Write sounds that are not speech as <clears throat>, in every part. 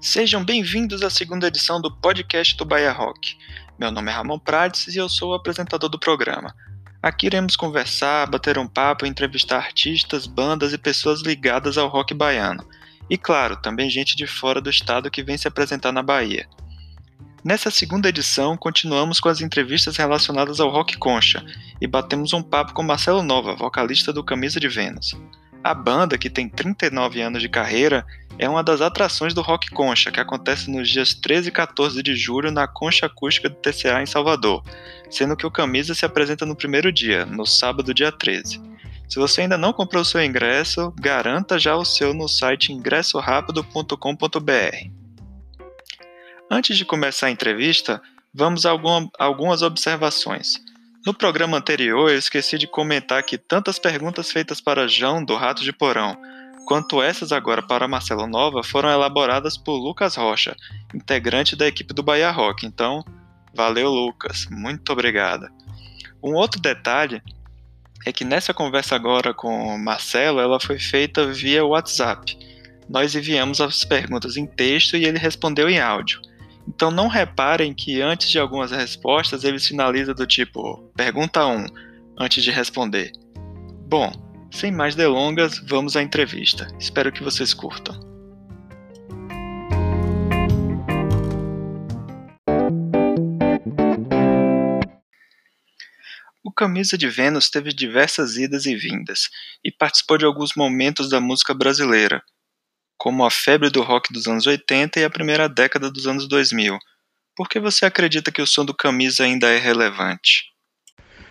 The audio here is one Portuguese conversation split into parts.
Sejam bem-vindos à segunda edição do podcast do Bahia Rock. Meu nome é Ramon Prates e eu sou o apresentador do programa. Aqui iremos conversar, bater um papo, entrevistar artistas, bandas e pessoas ligadas ao rock baiano. E claro, também gente de fora do estado que vem se apresentar na Bahia. Nessa segunda edição, continuamos com as entrevistas relacionadas ao rock concha e batemos um papo com Marcelo Nova, vocalista do Camisa de Vênus. A banda, que tem 39 anos de carreira, é uma das atrações do Rock Concha, que acontece nos dias 13 e 14 de julho na Concha Acústica do TCA em Salvador, sendo que o Camisa se apresenta no primeiro dia, no sábado, dia 13. Se você ainda não comprou seu ingresso, garanta já o seu no site ingressorapido.com.br. Antes de começar a entrevista, vamos a algumas observações. No programa anterior, eu esqueci de comentar que tantas perguntas feitas para João do Rato de Porão, quanto essas agora para Marcelo Nova foram elaboradas por Lucas Rocha, integrante da equipe do Bahia Rock. Então, valeu, Lucas, muito obrigada. Um outro detalhe é que nessa conversa agora com Marcelo, ela foi feita via WhatsApp. Nós enviamos as perguntas em texto e ele respondeu em áudio. Então não reparem que antes de algumas respostas ele sinaliza do tipo pergunta 1 antes de responder. Bom, sem mais delongas, vamos à entrevista. Espero que vocês curtam. O Camisa de Vênus teve diversas idas e vindas e participou de alguns momentos da música brasileira, como a febre do rock dos anos 80 e a primeira década dos anos 2000. Por que você acredita que o som do Camisa ainda é relevante?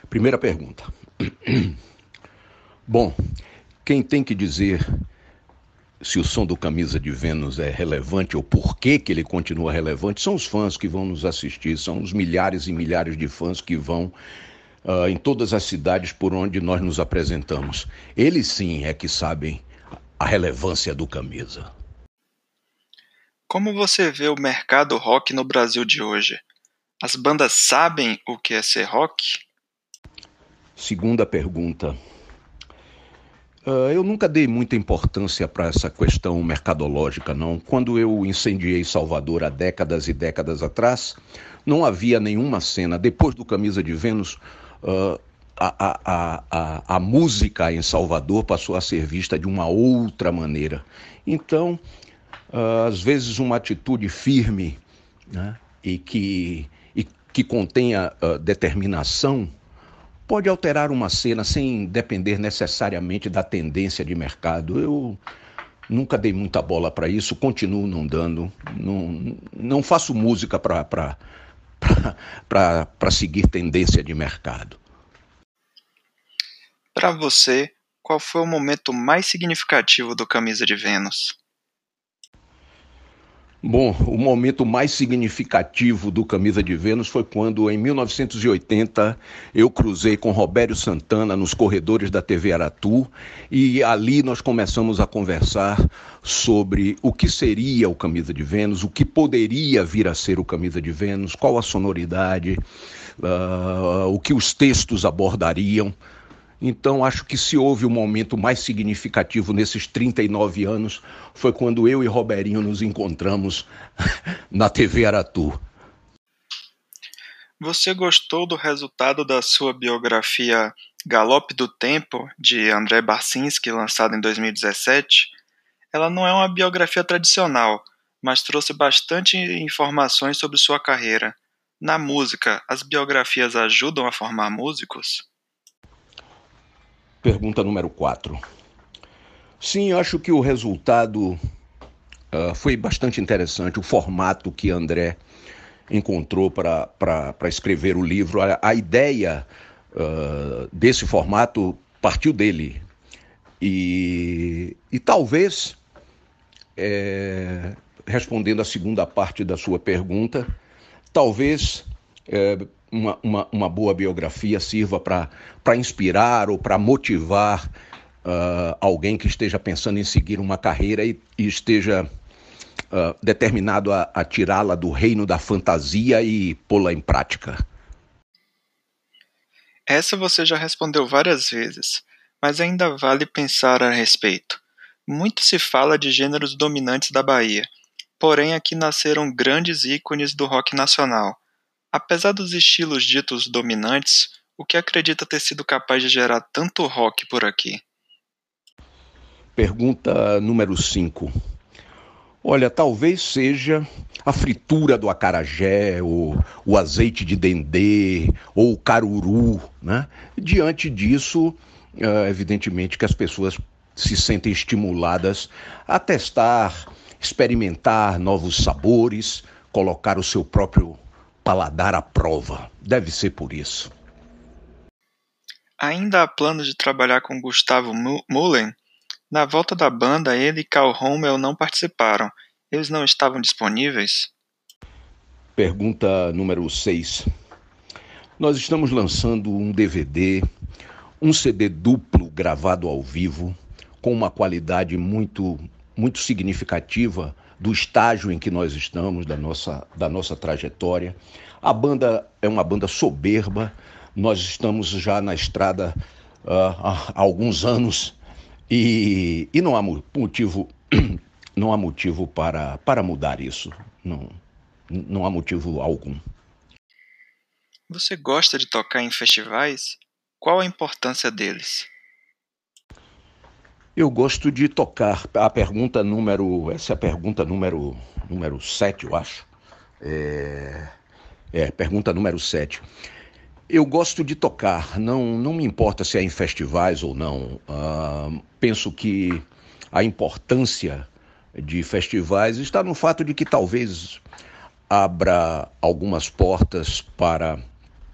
Primeira pergunta. Bom, quem tem que dizer se o som do Camisa de Vênus é relevante ou por que, que ele continua relevante são os fãs que vão nos assistir, são os milhares e milhares de fãs que vão uh, em todas as cidades por onde nós nos apresentamos. Eles sim é que sabem a relevância do camisa. Como você vê o mercado rock no Brasil de hoje? As bandas sabem o que é ser rock? Segunda pergunta. Uh, eu nunca dei muita importância para essa questão mercadológica, não. Quando eu incendiei Salvador há décadas e décadas atrás, não havia nenhuma cena. Depois do Camisa de Vênus, uh, a, a, a, a música em Salvador passou a ser vista de uma outra maneira. Então, uh, às vezes, uma atitude firme né, e, que, e que contenha uh, determinação pode alterar uma cena sem depender necessariamente da tendência de mercado. Eu nunca dei muita bola para isso, continuo não dando. Não, não faço música para <laughs> seguir tendência de mercado. Para você, qual foi o momento mais significativo do Camisa de Vênus? Bom, o momento mais significativo do Camisa de Vênus foi quando, em 1980, eu cruzei com Robério Santana nos corredores da TV Aratu e ali nós começamos a conversar sobre o que seria o Camisa de Vênus, o que poderia vir a ser o Camisa de Vênus, qual a sonoridade, uh, o que os textos abordariam. Então, acho que se houve um momento mais significativo nesses 39 anos, foi quando eu e Roberinho nos encontramos <laughs> na TV Aratu. Você gostou do resultado da sua biografia Galope do Tempo, de André Barcinski, lançada em 2017? Ela não é uma biografia tradicional, mas trouxe bastante informações sobre sua carreira. Na música, as biografias ajudam a formar músicos? Pergunta número 4. Sim, acho que o resultado uh, foi bastante interessante, o formato que André encontrou para escrever o livro. A, a ideia uh, desse formato partiu dele. E, e talvez, é, respondendo a segunda parte da sua pergunta, talvez é, uma, uma, uma boa biografia sirva para inspirar ou para motivar uh, alguém que esteja pensando em seguir uma carreira e, e esteja uh, determinado a, a tirá-la do reino da fantasia e pô-la em prática? Essa você já respondeu várias vezes, mas ainda vale pensar a respeito. Muito se fala de gêneros dominantes da Bahia, porém aqui nasceram grandes ícones do rock nacional. Apesar dos estilos ditos dominantes, o que acredita ter sido capaz de gerar tanto rock por aqui? Pergunta número 5. Olha, talvez seja a fritura do acarajé, ou o azeite de dendê, ou o caruru, né? Diante disso, é, evidentemente que as pessoas se sentem estimuladas a testar, experimentar novos sabores, colocar o seu próprio paladar à prova. Deve ser por isso. Ainda há planos de trabalhar com Gustavo Mullen? Na volta da banda, ele e Carl Rommel não participaram. Eles não estavam disponíveis? Pergunta número 6. Nós estamos lançando um DVD, um CD duplo gravado ao vivo, com uma qualidade muito, muito significativa do estágio em que nós estamos, da nossa, da nossa trajetória. A banda é uma banda soberba, nós estamos já na estrada uh, há alguns anos e, e não há motivo, <clears throat> não há motivo para, para mudar isso. Não, não há motivo algum. Você gosta de tocar em festivais? Qual a importância deles? Eu gosto de tocar. A pergunta número. Essa é a pergunta número, número 7, eu acho. É, é, pergunta número 7. Eu gosto de tocar, não, não me importa se é em festivais ou não. Uh, penso que a importância de festivais está no fato de que talvez abra algumas portas para,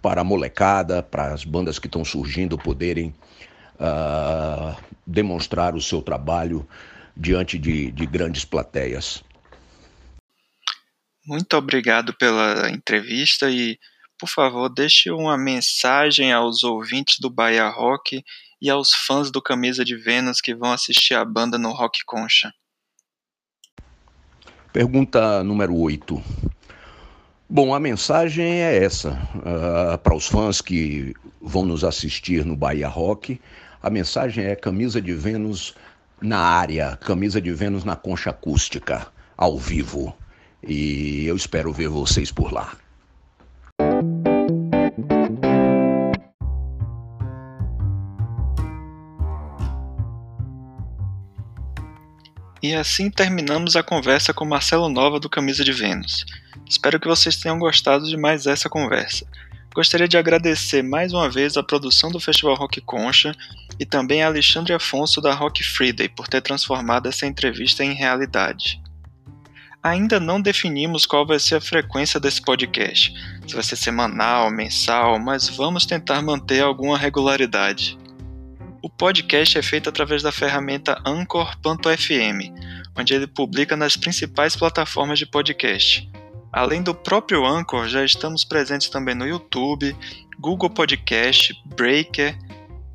para a molecada, para as bandas que estão surgindo poderem uh, demonstrar o seu trabalho diante de, de grandes plateias. Muito obrigado pela entrevista e, por favor, deixe uma mensagem aos ouvintes do Bahia Rock e aos fãs do Camisa de Vênus que vão assistir a banda no Rock Concha. Pergunta número 8. Bom, a mensagem é essa. Uh, para os fãs que vão nos assistir no Bahia Rock, a mensagem é camisa de Vênus na área, camisa de Vênus na concha acústica, ao vivo. E eu espero ver vocês por lá. E assim terminamos a conversa com Marcelo Nova do Camisa de Vênus. Espero que vocês tenham gostado de mais essa conversa. Gostaria de agradecer mais uma vez a produção do Festival Rock Concha e também a Alexandre Afonso da Rock Friday por ter transformado essa entrevista em realidade. Ainda não definimos qual vai ser a frequência desse podcast, se vai ser semanal, mensal, mas vamos tentar manter alguma regularidade. O podcast é feito através da ferramenta Anchor.fm, onde ele publica nas principais plataformas de podcast. Além do próprio Anchor, já estamos presentes também no YouTube, Google Podcast, Breaker,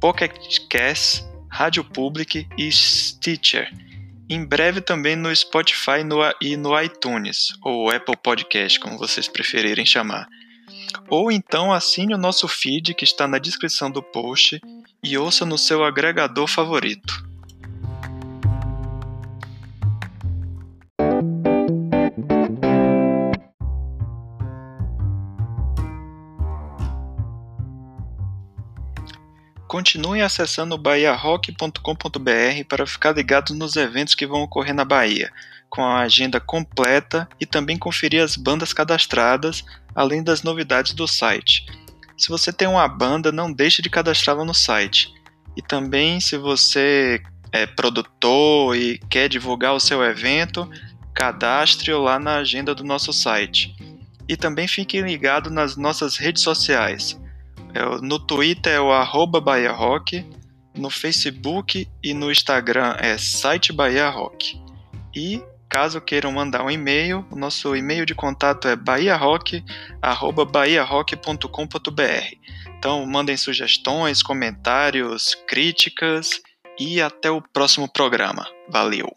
Pocket Cast, Rádio Public e Stitcher. Em breve também no Spotify e no iTunes, ou Apple Podcast, como vocês preferirem chamar. Ou então assine o nosso feed que está na descrição do post e ouça no seu agregador favorito. Continuem acessando bahiarock.com.br para ficar ligado nos eventos que vão ocorrer na Bahia, com a agenda completa e também conferir as bandas cadastradas, além das novidades do site. Se você tem uma banda, não deixe de cadastrá-la no site. E também, se você é produtor e quer divulgar o seu evento, cadastre-o lá na agenda do nosso site. E também fique ligado nas nossas redes sociais. É, no Twitter é o arroba Bahia Rock, no Facebook e no Instagram é site Bahia Rock. E caso queiram mandar um e-mail, o nosso e-mail de contato é bahiarock@bahiarock.com.br. Então mandem sugestões, comentários, críticas e até o próximo programa. Valeu!